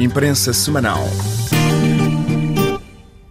Imprensa Semanal.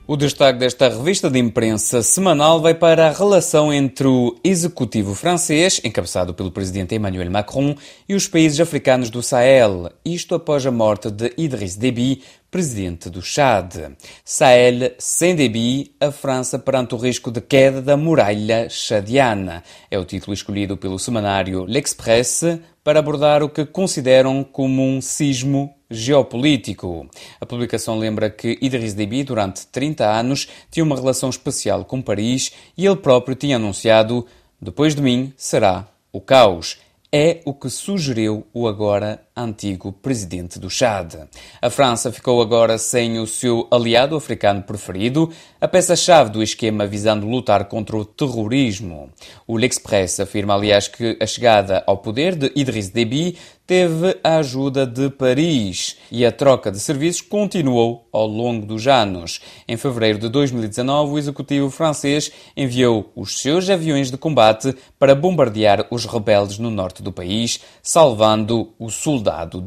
O destaque desta revista de imprensa semanal vai para a relação entre o executivo francês, encabeçado pelo presidente Emmanuel Macron, e os países africanos do Sahel, isto após a morte de Idriss Déby, presidente do Chad. Sahel sem Déby, a França perante o risco de queda da muralha chadiana. É o título escolhido pelo semanário L'Express para abordar o que consideram como um sismo geopolítico. A publicação lembra que Idriss Déby, durante 30 anos, tinha uma relação especial com Paris e ele próprio tinha anunciado: depois de mim será o caos é o que sugeriu o agora antigo presidente do Chad. A França ficou agora sem o seu aliado africano preferido, a peça-chave do esquema visando lutar contra o terrorismo. O L'Express afirma, aliás, que a chegada ao poder de Idriss Déby teve a ajuda de Paris e a troca de serviços continuou ao longo dos anos. Em fevereiro de 2019, o executivo francês enviou os seus aviões de combate para bombardear os rebeldes no norte do país, salvando o soldado.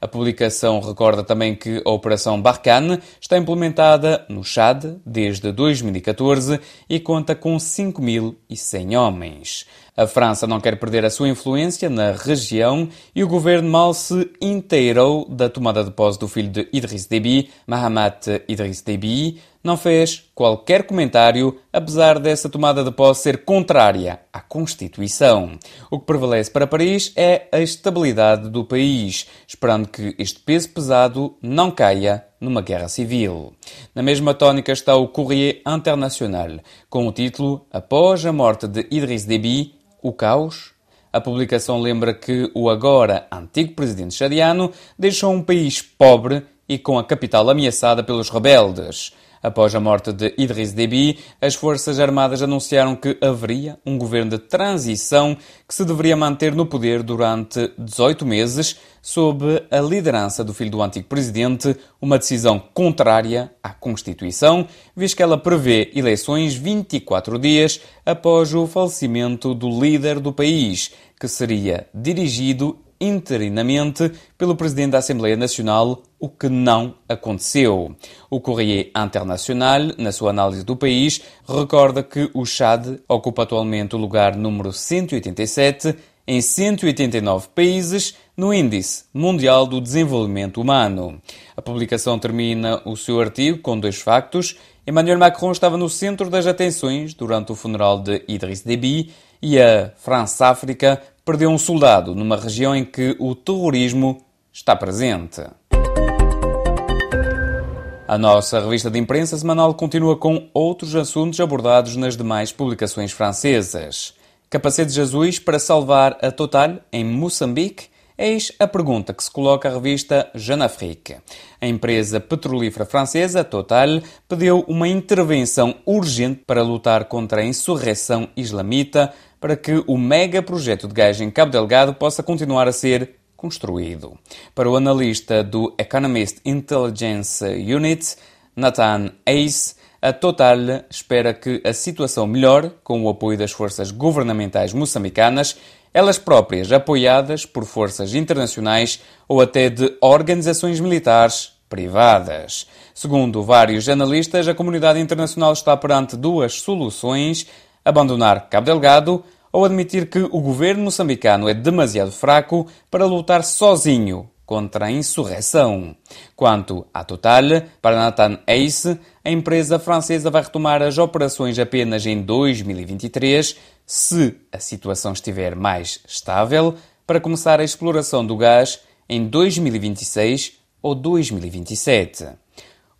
A publicação recorda também que a Operação Barkhane está implementada no Chad desde 2014 e conta com 5.100 homens. A França não quer perder a sua influência na região e o governo mal se inteirou da tomada de posse do filho de Idriss Déby, Mahamat Idriss Déby, não fez qualquer comentário, apesar dessa tomada de posse ser contrária à Constituição. O que prevalece para Paris é a estabilidade do país, esperando que este peso pesado não caia numa guerra civil. Na mesma tónica está o Courrier International, com o título Após a morte de Idriss Déby, o caos? A publicação lembra que o agora antigo presidente chadiano deixou um país pobre e com a capital ameaçada pelos rebeldes. Após a morte de Idriss Déby, as Forças Armadas anunciaram que haveria um governo de transição que se deveria manter no poder durante 18 meses, sob a liderança do filho do antigo presidente, uma decisão contrária à Constituição, visto que ela prevê eleições 24 dias após o falecimento do líder do país, que seria dirigido interinamente pelo Presidente da Assembleia Nacional, o que não aconteceu. O Courrier International, na sua análise do país, recorda que o Chad ocupa atualmente o lugar número 187 em 189 países no Índice Mundial do Desenvolvimento Humano. A publicação termina o seu artigo com dois factos. Emmanuel Macron estava no centro das atenções durante o funeral de Idriss Déby e a França-África perdeu um soldado numa região em que o terrorismo está presente. A nossa revista de imprensa semanal continua com outros assuntos abordados nas demais publicações francesas. Capacetes azuis para salvar a Total em Moçambique? Eis a pergunta que se coloca a revista Jeune Afrique. A empresa petrolífera francesa Total pediu uma intervenção urgente para lutar contra a insurreição islamita para que o mega projeto de gás em Cabo Delgado possa continuar a ser construído. Para o analista do Economist Intelligence Unit, Nathan Ace, a Total espera que a situação melhore com o apoio das forças governamentais moçambicanas, elas próprias apoiadas por forças internacionais ou até de organizações militares privadas. Segundo vários analistas, a comunidade internacional está perante duas soluções abandonar Cabo Delgado ou admitir que o governo moçambicano é demasiado fraco para lutar sozinho contra a insurreição. Quanto à Total, para Nathan Ace, a empresa francesa vai retomar as operações apenas em 2023, se a situação estiver mais estável, para começar a exploração do gás em 2026 ou 2027.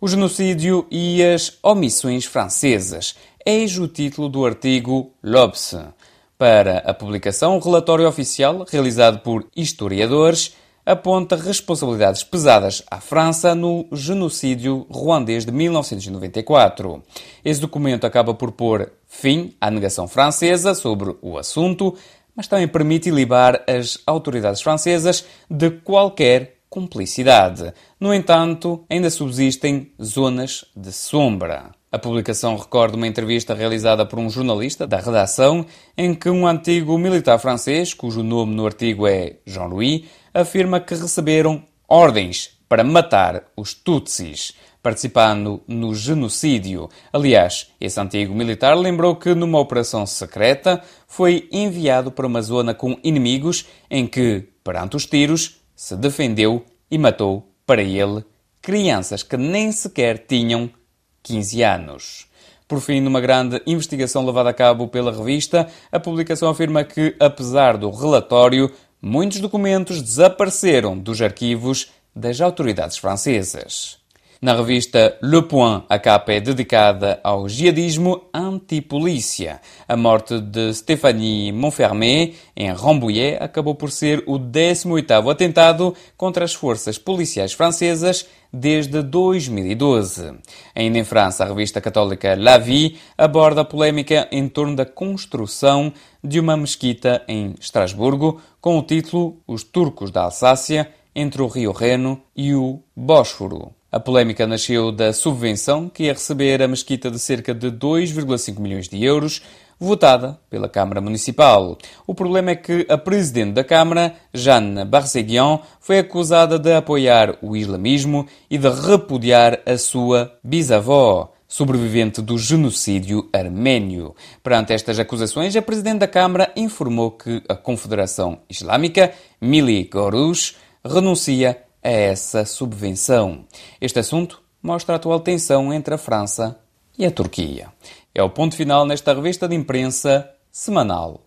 O genocídio e as omissões francesas. Eis o título do artigo L'Obs. Para a publicação, o relatório oficial, realizado por historiadores, aponta responsabilidades pesadas à França no genocídio ruandês de 1994. Esse documento acaba por pôr fim à negação francesa sobre o assunto, mas também permite libar as autoridades francesas de qualquer cumplicidade. No entanto, ainda subsistem zonas de sombra. A publicação recorda uma entrevista realizada por um jornalista da redação, em que um antigo militar francês, cujo nome no artigo é Jean-Louis, afirma que receberam ordens para matar os Tutsis, participando no genocídio. Aliás, esse antigo militar lembrou que numa operação secreta foi enviado para uma zona com inimigos em que, perante os tiros, se defendeu e matou, para ele, crianças que nem sequer tinham 15 anos. Por fim, numa grande investigação levada a cabo pela revista, a publicação afirma que, apesar do relatório, muitos documentos desapareceram dos arquivos das autoridades francesas. Na revista Le Point, a capa é dedicada ao jihadismo antipolícia. A morte de Stéphanie Montfermé, em Rambouillet, acabou por ser o 18º atentado contra as forças policiais francesas desde 2012. Ainda em França, a revista católica La Vie aborda a polémica em torno da construção de uma mesquita em Estrasburgo com o título Os Turcos da Alsácia entre o Rio Reno e o Bósforo. A polémica nasceu da subvenção que ia receber a mesquita de cerca de 2,5 milhões de euros, votada pela Câmara Municipal. O problema é que a presidente da Câmara, Jeanne Barseguian, foi acusada de apoiar o islamismo e de repudiar a sua bisavó sobrevivente do genocídio armênio. Perante estas acusações, a presidente da Câmara informou que a Confederação Islâmica, Mili Gorush, renuncia a essa subvenção. Este assunto mostra a atual tensão entre a França e a Turquia. É o ponto final nesta revista de imprensa semanal.